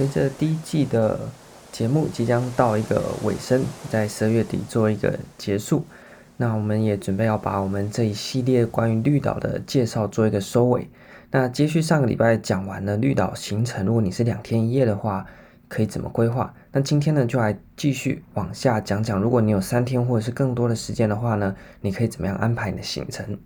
随着第一季的节目即将到一个尾声，在十二月底做一个结束，那我们也准备要把我们这一系列关于绿岛的介绍做一个收尾。那接续上个礼拜讲完了绿岛行程，如果你是两天一夜的话，可以怎么规划？那今天呢，就来继续往下讲讲，如果你有三天或者是更多的时间的话呢，你可以怎么样安排你的行程？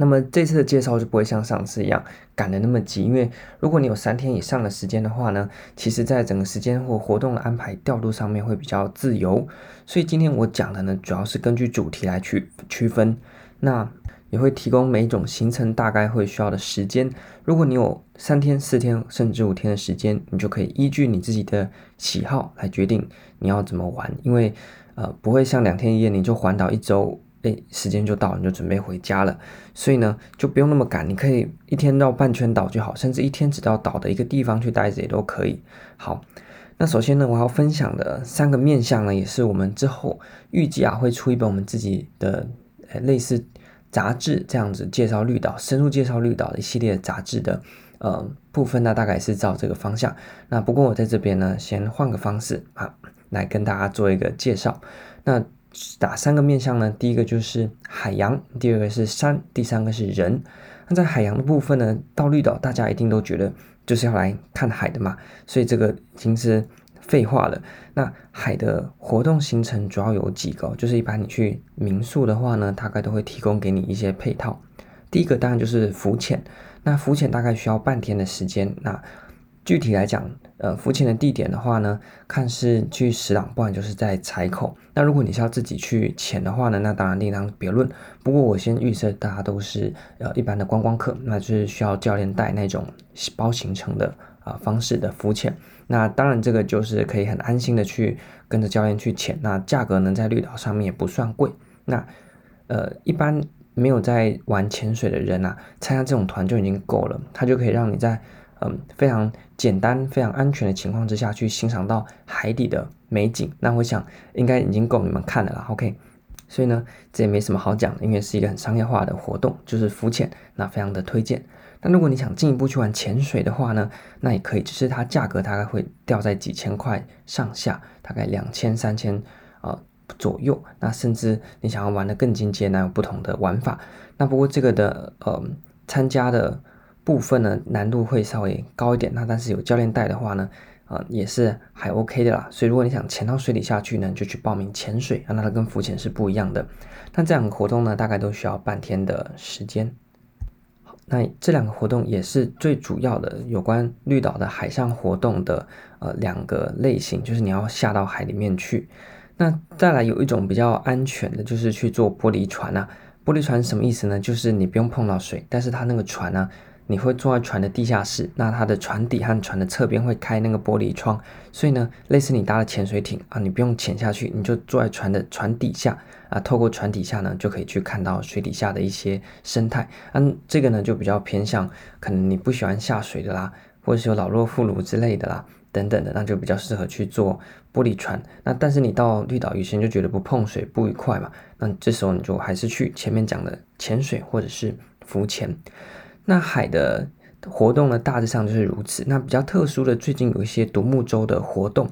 那么这次的介绍就不会像上次一样赶得那么急，因为如果你有三天以上的时间的话呢，其实在整个时间或活动的安排调度上面会比较自由。所以今天我讲的呢，主要是根据主题来去区分，那也会提供每一种行程大概会需要的时间。如果你有三天、四天甚至五天的时间，你就可以依据你自己的喜好来决定你要怎么玩，因为呃不会像两天一夜你就环岛一周。哎，时间就到，你就准备回家了，所以呢，就不用那么赶，你可以一天绕半圈岛就好，甚至一天只到岛的一个地方去待着也都可以。好，那首先呢，我要分享的三个面向呢，也是我们之后预计啊会出一本我们自己的呃类似杂志这样子介绍绿岛、深入介绍绿岛的一系列杂志的呃部分呢，大概是照这个方向。那不过我在这边呢，先换个方式啊，来跟大家做一个介绍。那打三个面向呢，第一个就是海洋，第二个是山，第三个是人。那在海洋的部分呢，到绿岛大家一定都觉得就是要来看海的嘛，所以这个已经是废话了。那海的活动行程主要有几个，就是一般你去民宿的话呢，大概都会提供给你一些配套。第一个当然就是浮潜，那浮潜大概需要半天的时间。那具体来讲，呃，浮潜的地点的话呢，看是去石朗，不然就是在柴口。那如果你是要自己去潜的话呢，那当然另当别论。不过我先预设大家都是呃一般的观光客，那就是需要教练带那种包行程的啊、方式的浮潜。那当然这个就是可以很安心的去跟着教练去潜。那价格呢，在绿岛上面也不算贵。那呃一般没有在玩潜水的人啊，参加这种团就已经够了，他就可以让你在。嗯，非常简单、非常安全的情况之下去欣赏到海底的美景，那我想应该已经够你们看了啦。OK，所以呢，这也没什么好讲的，因为是一个很商业化的活动，就是浮潜，那非常的推荐。那如果你想进一步去玩潜水的话呢，那也可以，只是它价格大概会掉在几千块上下，大概两千、三千啊左右。那甚至你想要玩得更进阶，那有不同的玩法。那不过这个的呃参加的。部分呢，难度会稍微高一点，那但是有教练带的话呢，呃也是还 OK 的啦。所以如果你想潜到水底下去呢，就去报名潜水，那它跟浮潜是不一样的。那这两个活动呢，大概都需要半天的时间。那这两个活动也是最主要的有关绿岛的海上活动的呃两个类型，就是你要下到海里面去。那再来有一种比较安全的，就是去坐玻璃船啊。玻璃船什么意思呢？就是你不用碰到水，但是它那个船呢、你会坐在船的地下室，那它的船底和船的侧边会开那个玻璃窗，所以呢，类似你搭了潜水艇啊，你不用潜下去，你就坐在船的船底下啊，透过船底下呢，就可以去看到水底下的一些生态。嗯、这个呢就比较偏向可能你不喜欢下水的啦，或者是有老弱妇孺之类的啦，等等的，那就比较适合去坐玻璃船。那但是你到绿岛有些人就觉得不碰水不愉快嘛，那这时候你就还是去前面讲的潜水或者是浮潜。那海的活动呢，大致上就是如此。那比较特殊的，最近有一些独木舟的活动。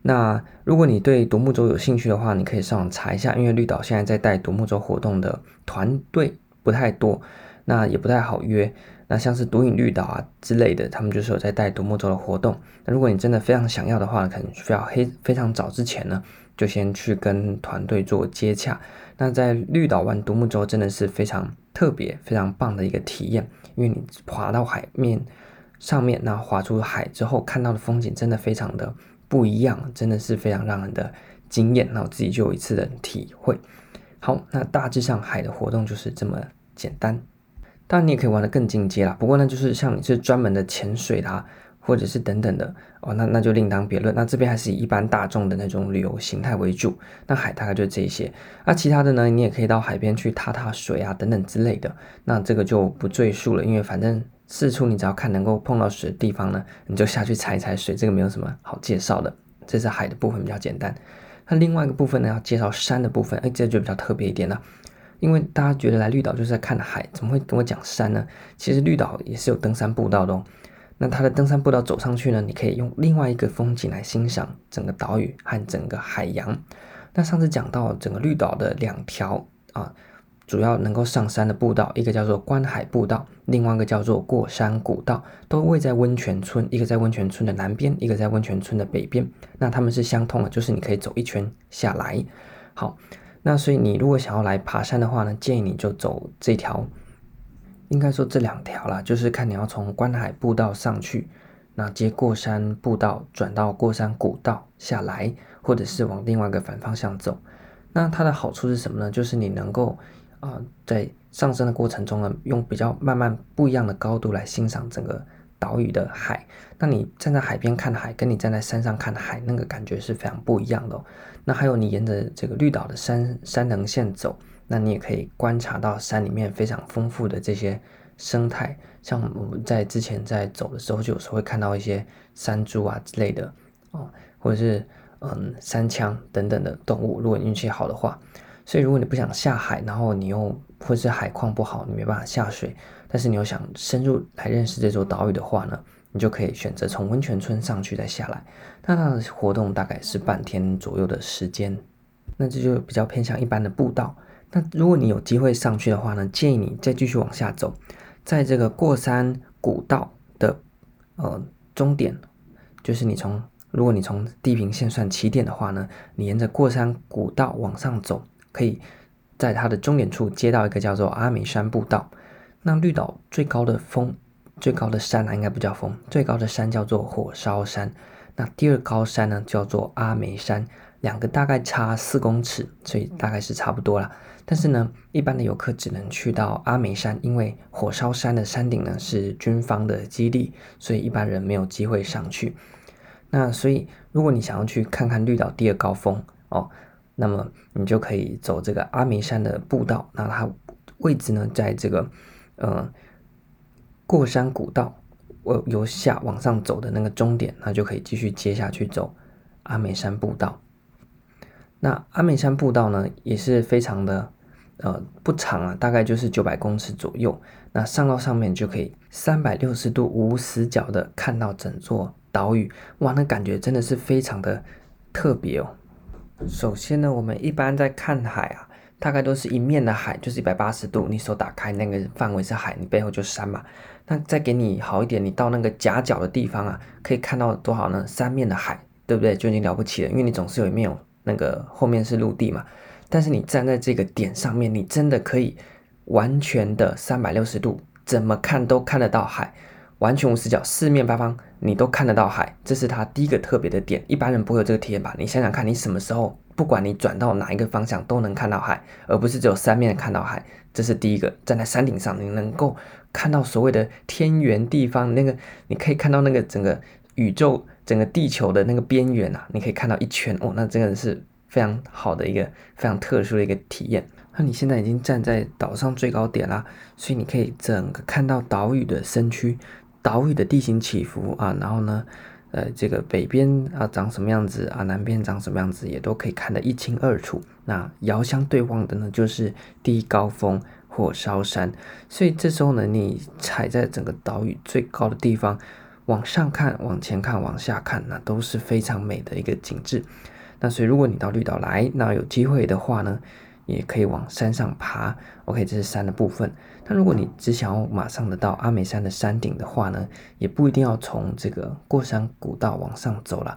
那如果你对独木舟有兴趣的话，你可以上网查一下，因为绿岛现在在带独木舟活动的团队不太多，那也不太好约。那像是独影绿岛啊之类的，他们就是有在带独木舟的活动。那如果你真的非常想要的话，可能需要黑非常早之前呢，就先去跟团队做接洽。那在绿岛玩独木舟真的是非常特别、非常棒的一个体验，因为你滑到海面上面，那滑出海之后看到的风景真的非常的不一样，真的是非常让人的惊艳。那我自己就有一次的体会。好，那大致上海的活动就是这么简单，当然你也可以玩的更进阶啦。不过呢，就是像你是专门的潜水啦。或者是等等的哦，那那就另当别论。那这边还是以一般大众的那种旅游形态为主。那海大概就这些，那其他的呢，你也可以到海边去踏踏水啊，等等之类的。那这个就不赘述了，因为反正四处你只要看能够碰到水的地方呢，你就下去踩一踩水，这个没有什么好介绍的。这是海的部分比较简单。那另外一个部分呢，要介绍山的部分，哎，这就比较特别一点了。因为大家觉得来绿岛就是在看海，怎么会跟我讲山呢？其实绿岛也是有登山步道的哦。那它的登山步道走上去呢，你可以用另外一个风景来欣赏整个岛屿和整个海洋。那上次讲到整个绿岛的两条啊，主要能够上山的步道，一个叫做观海步道，另外一个叫做过山古道，都位在温泉村，一个在温泉村的南边，一个在温泉村的北边。那它们是相通的，就是你可以走一圈下来。好，那所以你如果想要来爬山的话呢，建议你就走这条。应该说这两条啦，就是看你要从观海步道上去，那接过山步道转到过山古道下来，或者是往另外一个反方向走。那它的好处是什么呢？就是你能够啊、在上升的过程中呢，用比较慢慢不一样的高度来欣赏整个岛屿的海。那你站在海边看海，跟你站在山上看海，那个感觉是非常不一样的哦。那还有你沿着这个绿岛的山山棱线走。那你也可以观察到山里面非常丰富的这些生态，像我们在之前在走的时候，就有时候会看到一些山猪啊之类的哦，或者是嗯山羌等等的动物。如果你运气好的话，所以如果你不想下海，然后你又或者是海况不好，你没办法下水，但是你又想深入来认识这座岛屿的话呢，你就可以选择从温泉村上去再下来。那它的活动大概是半天左右的时间，那这就比较偏向一般的步道。那如果你有机会上去的话呢，建议你再继续往下走，在这个过山古道的呃终点，就是你从如果你从地平线算起点的话呢，你沿着过山古道往上走，可以在它的终点处接到一个叫做阿美山步道。那绿岛最高的峰、最高的山呢，应该不叫峰，最高的山叫做火烧山。那第二高山呢，叫做阿美山，两个大概差四公尺，所以大概是差不多了。但是呢，一般的游客只能去到阿梅山，因为火烧山的山顶呢是军方的基地，所以一般人没有机会上去。那所以，如果你想要去看看绿岛第二高峰哦，那么你就可以走这个阿梅山的步道。那它位置呢，在这个呃过山古道，我由下往上走的那个终点，那就可以继续接下去走阿梅山步道。那阿美山步道呢，也是非常的。呃，不长啊，大概就是九百公尺左右。那上到上面就可以三百六十度无死角的看到整座岛屿，哇，那感觉真的是非常的特别哦。首先呢，我们一般在看海啊，大概都是一面的海，就是一百八十度，你手打开那个范围是海，你背后就是山嘛。那再给你好一点，你到那个夹角的地方啊，可以看到多少呢？三面的海，对不对？就已经了不起了，因为你总是有一面那个后面是陆地嘛。但是你站在这个点上面，你真的可以完全的三百六十度，怎么看都看得到海，完全无死角，四面八方你都看得到海，这是它第一个特别的点。一般人不会有这个体验吧？你想想看，你什么时候，不管你转到哪一个方向都能看到海，而不是只有三面看到海，这是第一个。站在山顶上，你能够看到所谓的天圆地方，那个你可以看到那个整个宇宙、整个地球的那个边缘啊，你可以看到一圈哦，那真的是。非常好的一个非常特殊的一个体验。那你现在已经站在岛上最高点啦，所以你可以整个看到岛屿的身躯，岛屿的地形起伏啊，然后呢，呃，这个北边啊长什么样子啊，南边长什么样子，也都可以看得一清二楚。那遥相对望的呢，就是第一高峰火烧山。所以这时候呢，你踩在整个岛屿最高的地方，往上看、往前看、往下看，那都是非常美的一个景致。那所以，如果你到绿岛来，那有机会的话呢，也可以往山上爬。OK，这是山的部分。那如果你只想要马上的到阿美山的山顶的话呢，也不一定要从这个过山古道往上走了。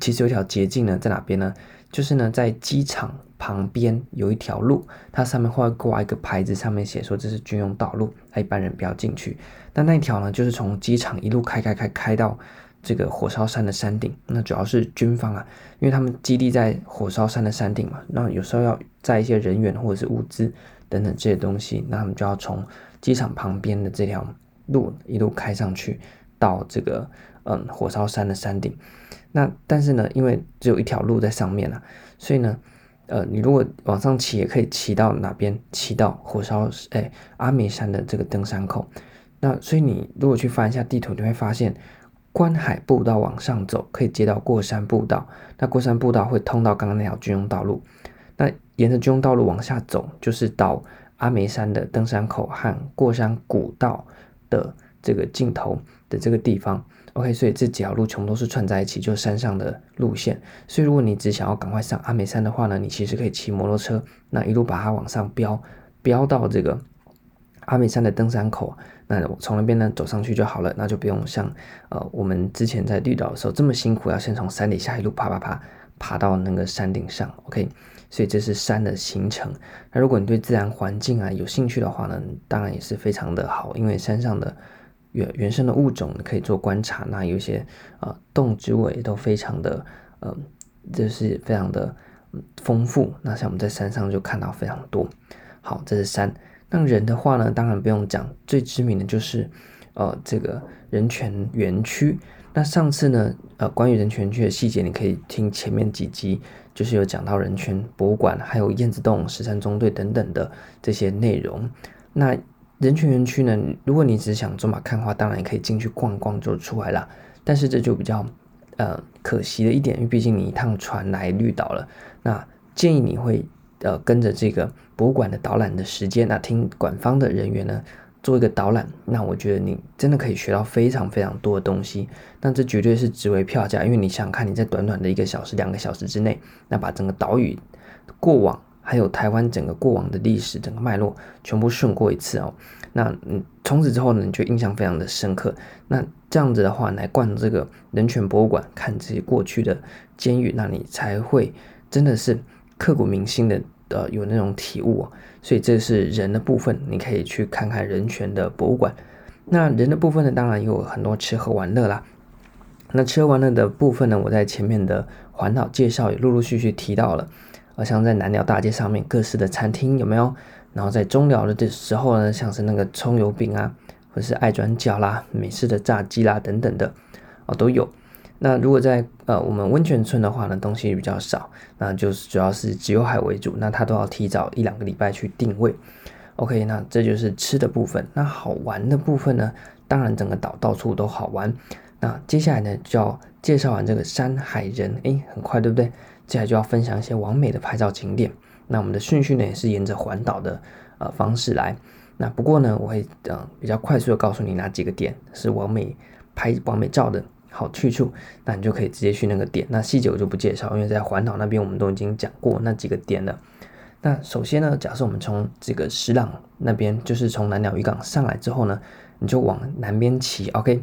其实有条捷径呢，在哪边呢？就是呢，在机场旁边有一条路，它上面会挂一个牌子，上面写说这是军用道路，它一般人不要进去。但那一条呢，就是从机场一路开开开开到。这个火烧山的山顶，那主要是军方啊，因为他们基地在火烧山的山顶嘛，那有时候要载一些人员或者是物资等等这些东西，那他们就要从机场旁边的这条路一路开上去，到这个嗯火烧山的山顶。那但是呢，因为只有一条路在上面啊，所以呢，呃，你如果往上骑，也可以骑到哪边？骑到火烧哎阿美山的这个登山口。那所以你如果去翻一下地图，你会发现。观海步道往上走，可以接到过山步道。那过山步道会通到刚刚那条军用道路。那沿着军用道路往下走，就是到阿梅山的登山口和过山古道的这个尽头的这个地方。OK，所以这几条路全部都是串在一起，就是山上的路线。所以如果你只想要赶快上阿美山的话呢，你其实可以骑摩托车，那一路把它往上飙，飙到这个阿美山的登山口，那我从那边呢走上去就好了，那就不用像呃我们之前在绿岛的时候这么辛苦，要先从山底下一路爬爬爬爬到那个山顶上。OK，所以这是山的行程。那如果你对自然环境啊有兴趣的话呢，当然也是非常的好，因为山上的。原原生的物种可以做观察，那有些呃动植物也都非常的呃，就是非常的丰富。那像我们在山上就看到非常多。好，这是山。那人的话呢，当然不用讲，最知名的就是呃这个人权园区。那上次呢，呃关于人权区的细节，你可以听前面几集，就是有讲到人权博物馆，还有燕子洞、十三中队等等的这些内容。那人权园区呢，如果你只想走马看花，当然也可以进去逛逛就出来了。但是这就比较呃可惜的一点，因为毕竟你一趟船来绿岛了，那建议你会呃跟着这个博物馆的导览的时间，那听馆方的人员呢做一个导览，那我觉得你真的可以学到非常非常多的东西。那这绝对是值回票价，因为你想想看，你在短短的一个小时、两个小时之内，那把整个岛屿过往。还有台湾整个过往的历史，整个脉络全部顺过一次哦。那嗯，从此之后呢，你就印象非常的深刻。那这样子的话，来逛这个人权博物馆，看这些过去的监狱，那你才会真的是刻骨铭心的呃有那种体悟哦。所以这是人的部分，你可以去看看人权的博物馆。那人的部分呢，当然有很多吃喝玩乐啦。那吃喝玩乐的部分呢，我在前面的环岛介绍也陆陆续续提到了。好像在南寮大街上面各式的餐厅有没有？然后在中寮的时候呢，像是那个葱油饼啊，或是爱转角啦、美式的炸鸡啦等等的哦都有。那如果在呃我们温泉村的话呢，东西比较少，那就是主要是只有海为主，那他都要提早一两个礼拜去定位。OK，那这就是吃的部分。那好玩的部分呢，当然整个岛到处都好玩。那接下来呢，就要介绍完这个山海人，诶，很快对不对？接下来就要分享一些完美的拍照景点。那我们的顺序呢，也是沿着环岛的呃方式来。那不过呢，我会呃比较快速的告诉你哪几个点是完美拍完美照的好去处，那你就可以直接去那个点。那细节我就不介绍，因为在环岛那边我们都已经讲过那几个点了。那首先呢，假设我们从这个石朗那边，就是从南鸟渔港上来之后呢，你就往南边骑。OK，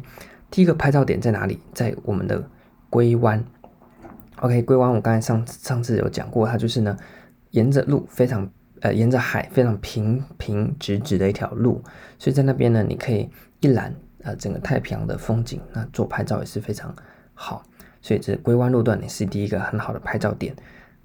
第一个拍照点在哪里？在我们的龟湾。OK，龟湾我刚才上上次有讲过，它就是呢，沿着路非常呃，沿着海非常平平直直的一条路，所以在那边呢，你可以一览呃整个太平洋的风景，那做拍照也是非常好，所以这龟湾路段也是第一个很好的拍照点。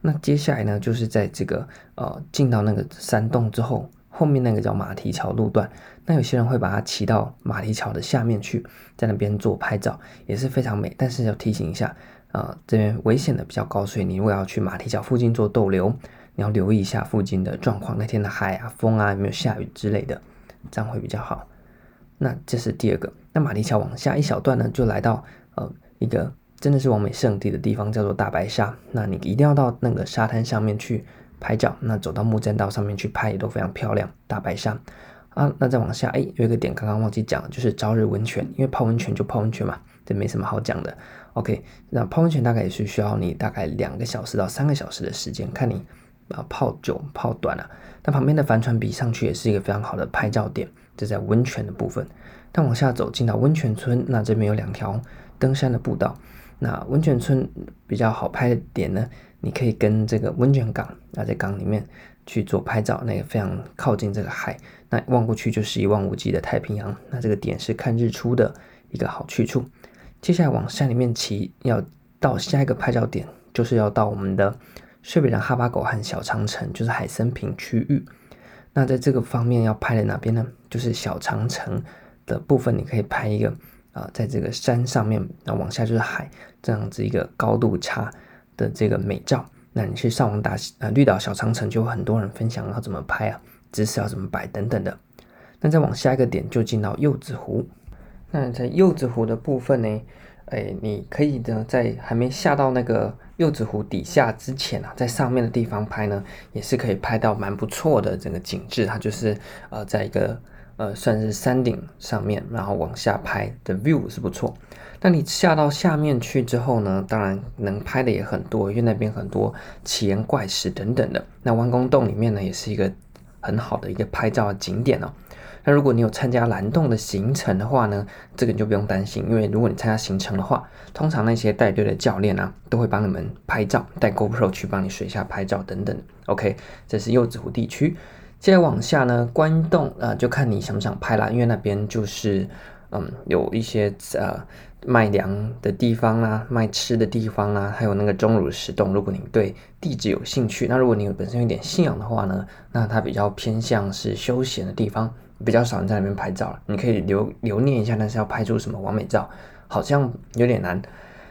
那接下来呢，就是在这个呃进到那个山洞之后，后面那个叫马蹄桥路段，那有些人会把它骑到马蹄桥的下面去，在那边做拍照也是非常美，但是要提醒一下。啊、这边危险的比较高，所以你如果要去马蹄桥附近做逗留，你要留意一下附近的状况，那天的海啊、风啊有没有下雨之类的，这样会比较好。那这是第二个。那马蹄桥往下一小段呢，就来到呃一个真的是完美圣地的地方，叫做大白沙。那你一定要到那个沙滩上面去拍照，那走到木栈道上面去拍也都非常漂亮。大白沙啊，那再往下，哎，有一个点刚刚忘记讲，就是朝日温泉，因为泡温泉就泡温泉嘛，这没什么好讲的。OK，那泡温泉大概也是需要你大概两个小时到三个小时的时间，看你啊泡久泡短啊。那旁边的帆船比上去也是一个非常好的拍照点，这在温泉的部分。但往下走进到温泉村，那这边有两条登山的步道。那温泉村比较好拍的点呢，你可以跟这个温泉港啊，在港里面去做拍照，那个非常靠近这个海，那望过去就是一望无际的太平洋。那这个点是看日出的一个好去处。接下来往山里面骑，要到下一个拍照点，就是要到我们的睡美人哈巴狗和小长城，就是海参坪区域。那在这个方面要拍的哪边呢？就是小长城的部分，你可以拍一个啊、在这个山上面，那往下就是海，这样子一个高度差的这个美照。那你去上网打啊、绿岛小长城，就有很多人分享要怎么拍啊，姿势要怎么摆等等的。那再往下一个点就进到柚子湖。那在柚子湖的部分呢，哎，你可以呢，在还没下到那个柚子湖底下之前啊，在上面的地方拍呢，也是可以拍到蛮不错的整个景致。它就是呃，在一个呃，算是山顶上面，然后往下拍的 view 是不错。那你下到下面去之后呢，当然能拍的也很多，因为那边很多奇岩怪石等等的。那弯弓洞里面呢，也是一个很好的一个拍照的景点哦。那如果你有参加蓝洞的行程的话呢，这个你就不用担心，因为如果你参加行程的话，通常那些带队的教练啊，都会帮你们拍照，带 GoPro 去帮你水下拍照等等。OK，这是柚子湖地区。接着往下呢，观音洞啊、就看你想不想拍啦，因为那边就是嗯有一些呃卖粮的地方啊，卖吃的地方啊，还有那个钟乳石洞。如果你对地质有兴趣，那如果你本身有点信仰的话呢，那它比较偏向是休闲的地方，比较少人在那边拍照了。你可以留留念一下，但是要拍出什么完美照，好像有点难。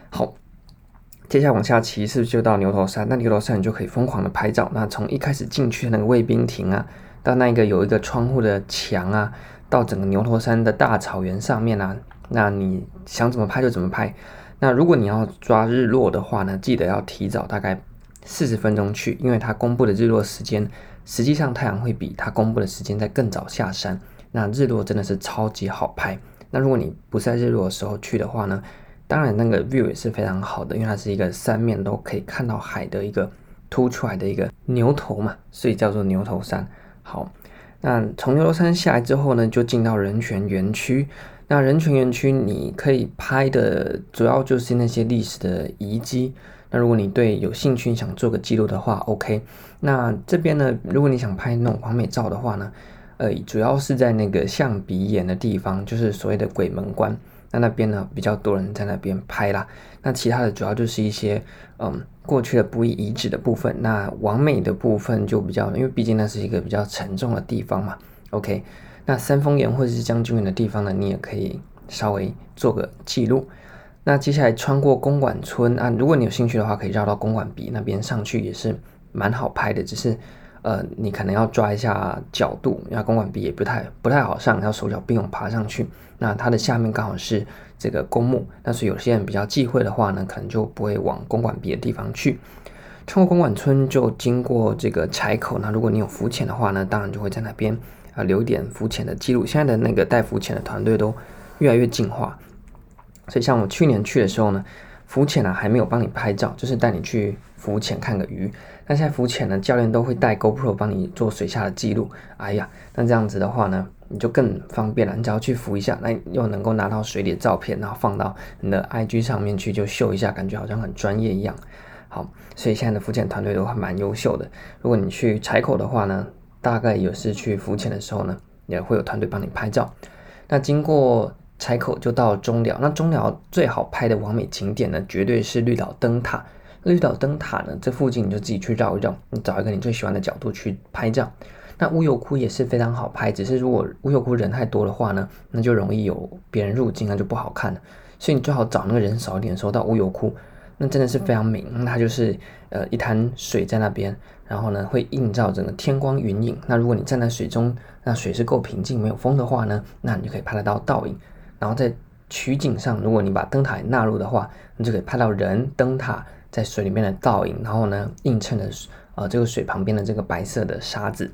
好，接下来往下骑是不是就到牛头山？那牛头山你就可以疯狂的拍照。那从一开始进去的那个卫兵亭啊。到那个有一个窗户的墙啊，到整个牛头山的大草原上面啊，那你想怎么拍就怎么拍。那如果你要抓日落的话呢，记得要提早大概四十分钟去，因为它公布的日落时间，实际上太阳会比它公布的时间再更早下山。那日落真的是超级好拍。那如果你不在日落的时候去的话呢，当然那个 view 也是非常好的，因为它是一个三面都可以看到海的一个凸出来的一个牛头嘛，所以叫做牛头山。好，那从牛头山下来之后呢，就进到人权园区。那人权园区你可以拍的主要就是那些历史的遗迹。那如果你对有兴趣想做个记录的话，OK。那这边呢，如果你想拍那种完美照的话呢，呃，主要是在那个象鼻岩的地方，就是所谓的鬼门关。那那边呢，比较多人在那边拍啦。那其他的主要就是一些嗯过去的不易遗址的部分。那完美的部分就比较，因为毕竟那是一个比较沉重的地方嘛。OK，那三峰岩或者是将军岩的地方呢，你也可以稍微做个记录。那接下来穿过公馆村啊，如果你有兴趣的话，可以绕到公馆鼻那边上去，也是蛮好拍的，只是。呃，你可能要抓一下角度，因为公馆鼻也不太不太好上，要手脚并用爬上去。那它的下面刚好是这个公墓，但是有些人比较忌讳的话呢，可能就不会往公馆别的地方去。穿过公馆村就经过这个柴口，那如果你有浮潜的话呢，当然就会在那边啊留一点浮潜的记录。现在的那个带浮潜的团队都越来越进化，所以像我去年去的时候呢，浮潜呢还没有帮你拍照，就是带你去浮潜看个鱼。那现在浮潜呢，教练都会带 GoPro 帮你做水下的记录。哎呀，那这样子的话呢，你就更方便了。你只要去浮一下，那又能够拿到水里的照片，然后放到你的 IG 上面去，就秀一下，感觉好像很专业一样。好，所以现在的浮潜团队都还蛮优秀的。如果你去柴口的话呢，大概也是去浮潜的时候呢，也会有团队帮你拍照。那经过柴口就到中寮，那中寮最好拍的完美景点呢，绝对是绿岛灯塔。绿岛灯塔呢，这附近你就自己去绕一绕，你找一个你最喜欢的角度去拍照。那乌油窟也是非常好拍，只是如果乌油窟人太多的话呢，那就容易有别人入镜，那就不好看了。所以你最好找那个人少一点的时候到乌油窟，那真的是非常美。那它就是呃一滩水在那边，然后呢会映照整个天光云影。那如果你站在水中，那水是够平静没有风的话呢，那你就可以拍得到倒影。然后在取景上，如果你把灯塔纳入的话，你就可以拍到人灯塔。在水里面的倒影，然后呢，映衬的呃这个水旁边的这个白色的沙子，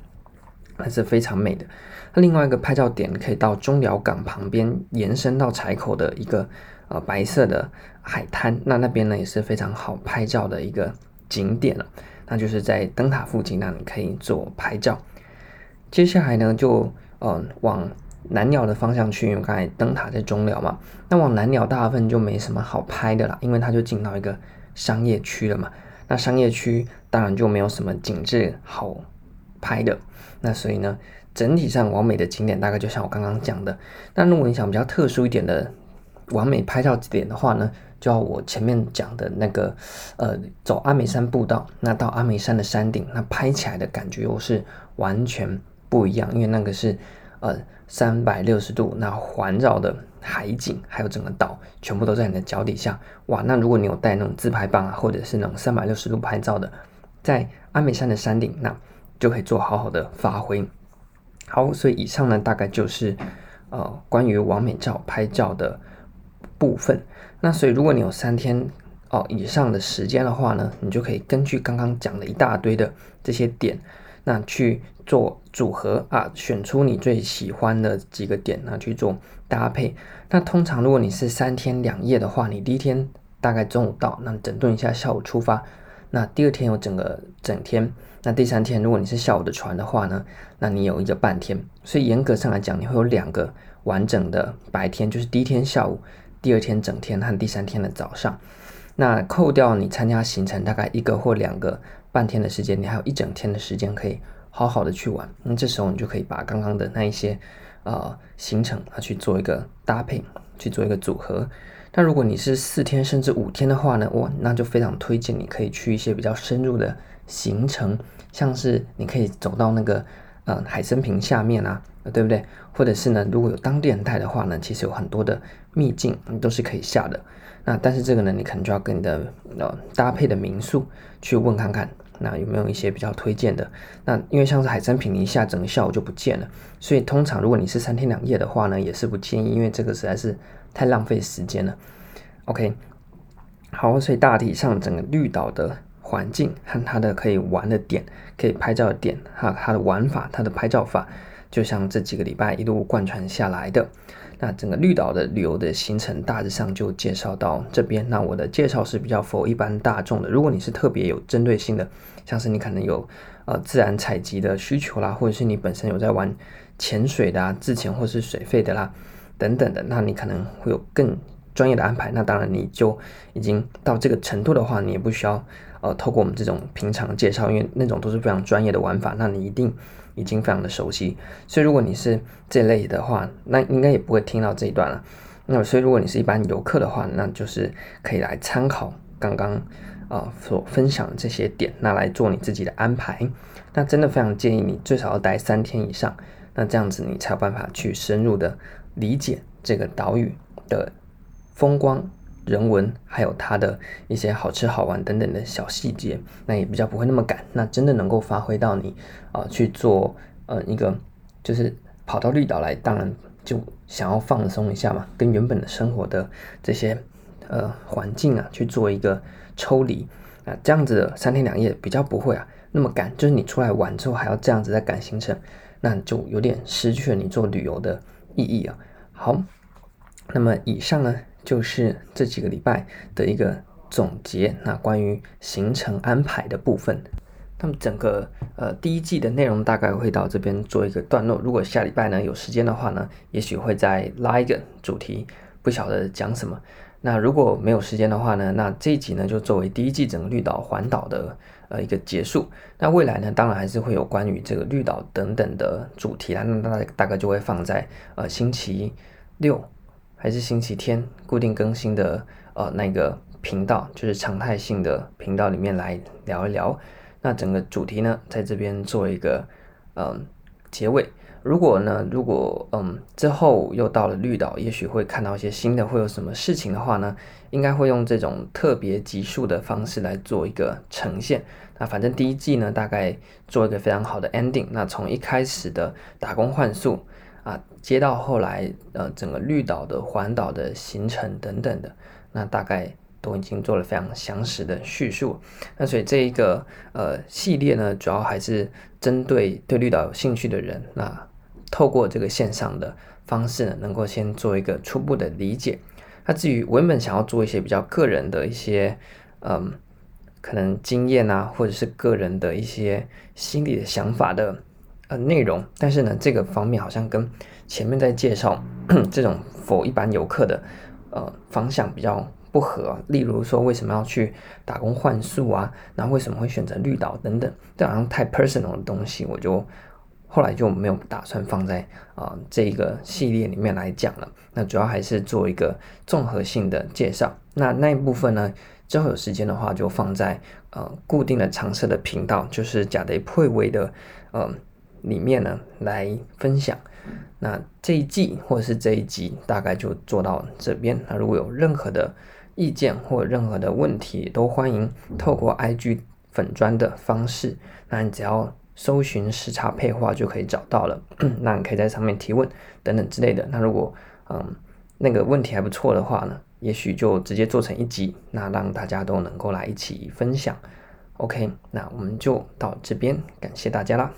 还是非常美的。那另外一个拍照点可以到中寮港旁边延伸到柴口的一个呃白色的海滩，那那边呢也是非常好拍照的一个景点了。那就是在灯塔附近，那你可以做拍照。接下来呢，就呃往南鸟的方向去，因为刚才灯塔在中寮嘛，那往南鸟大部分就没什么好拍的啦，因为它就进到一个。商业区了嘛，那商业区当然就没有什么景致好拍的。那所以呢，整体上完美的景点大概就像我刚刚讲的。那如果你想比较特殊一点的完美拍照点的话呢，就要我前面讲的那个，呃，走阿美山步道，那到阿美山的山顶，那拍起来的感觉又是完全不一样，因为那个是呃三百六十度那环绕的。海景还有整个岛全部都在你的脚底下，哇！那如果你有带那种自拍棒啊，或者是那种三百六十度拍照的，在阿美山的山顶，那就可以做好好的发挥。好，所以以上呢，大概就是呃关于完美照拍照的部分。那所以如果你有三天哦、以上的时间的话呢，你就可以根据刚刚讲的一大堆的这些点，那去做组合啊，选出你最喜欢的几个点，呢去做搭配。那通常如果你是三天两夜的话，你第一天大概中午到，那整顿一下，下午出发。那第二天有整个整天，那第三天如果你是下午的船的话呢，那你有一个半天。所以严格上来讲，你会有两个完整的白天，就是第一天下午，第二天整天和第三天的早上。那扣掉你参加行程大概一个或两个半天的时间，你还有一整天的时间可以好好的去玩。那这时候你就可以把刚刚的那一些呃行程啊去做一个搭配，去做一个组合。那如果你是四天甚至五天的话呢，哇，那就非常推荐你可以去一些比较深入的行程，像是你可以走到那个呃海参坪下面啊，对不对？或者是呢，如果有当地人带的话呢，其实有很多的秘境都是可以下的。那但是这个呢，你可能就要跟你的呃搭配的民宿去问看看，那有没有一些比较推荐的？那因为像是海参坪，你一下整个下午就不见了，所以通常如果你是三天两夜的话呢，也是不建议，因为这个实在是太浪费时间了。OK，好，所以大体上整个绿岛的环境和它的可以玩的点、可以拍照的点，还有它的玩法、它的拍照法，就像这几个礼拜一路贯穿下来的。那整个绿岛的旅游的行程大致上就介绍到这边。那我的介绍是比较 for 一般大众的。如果你是特别有针对性的，像是你可能有呃自然采集的需求啦，或者是你本身有在玩潜水的啊，自潜或是水肺的啦等等的，那你可能会有更专业的安排。那当然你就已经到这个程度的话，你也不需要呃透过我们这种平常介绍，因为那种都是非常专业的玩法。那你一定。已经非常的熟悉，所以如果你是这类的话，那应该也不会听到这一段了。那所以如果你是一般游客的话，那就是可以来参考刚刚啊、所分享的这些点，那来做你自己的安排。那真的非常建议你最少要待三天以上，那这样子你才有办法去深入的理解这个岛屿的风光。人文还有它的一些好吃好玩等等的小细节，那也比较不会那么赶，那真的能够发挥到你啊、去做呃一个就是跑到绿岛来，当然就想要放松一下嘛，跟原本的生活的这些呃环境啊去做一个抽离啊，这样子三天两夜比较不会啊那么赶，就是你出来玩之后还要这样子再赶行程，那就有点失去了你做旅游的意义啊。好，那么以上呢。就是这几个礼拜的一个总结，那关于行程安排的部分，那么整个呃第一季的内容大概会到这边做一个段落。如果下礼拜呢有时间的话呢，也许会再拉一个主题，不晓得讲什么。那如果没有时间的话呢，那这一集呢就作为第一季整个绿岛环岛的呃一个结束。那未来呢，当然还是会有关于这个绿岛等等的主题啦。那大大概就会放在呃星期六。还是星期天固定更新的呃那个频道，就是常态性的频道里面来聊一聊。那整个主题呢，在这边做一个嗯结尾。如果呢，如果嗯之后又到了绿岛，也许会看到一些新的，会有什么事情的话呢，应该会用这种特别集数的方式来做一个呈现。那反正第一季呢，大概做一个非常好的 ending。那从一开始的打工换宿。啊，接到后来，呃，整个绿岛的环岛的行程等等的，那大概都已经做了非常详实的叙述。那所以这一个呃系列呢，主要还是针对对绿岛有兴趣的人，那透过这个线上的方式呢，能够先做一个初步的理解。那至于我原本想要做一些比较个人的一些，嗯，可能经验啊，或者是个人的一些心理的想法的。呃，内容，但是呢，这个方面好像跟前面在介绍 这种否一般游客的呃方向比较不合。例如说，为什么要去打工换宿啊？然后为什么会选择绿岛等等，这好像太 personal 的东西，我就后来就没有打算放在啊、呃、这个系列里面来讲了。那主要还是做一个综合性的介绍。那那一部分呢，之后有时间的话，就放在呃固定的常设的频道，就是假的配位的呃。里面呢来分享，那这一季或者是这一集大概就做到这边。那如果有任何的意见或任何的问题，都欢迎透过 IG 粉砖的方式，那你只要搜寻时差配话就可以找到了。那你可以在上面提问等等之类的。那如果嗯那个问题还不错的话呢，也许就直接做成一集，那让大家都能够来一起分享。OK，那我们就到这边，感谢大家啦。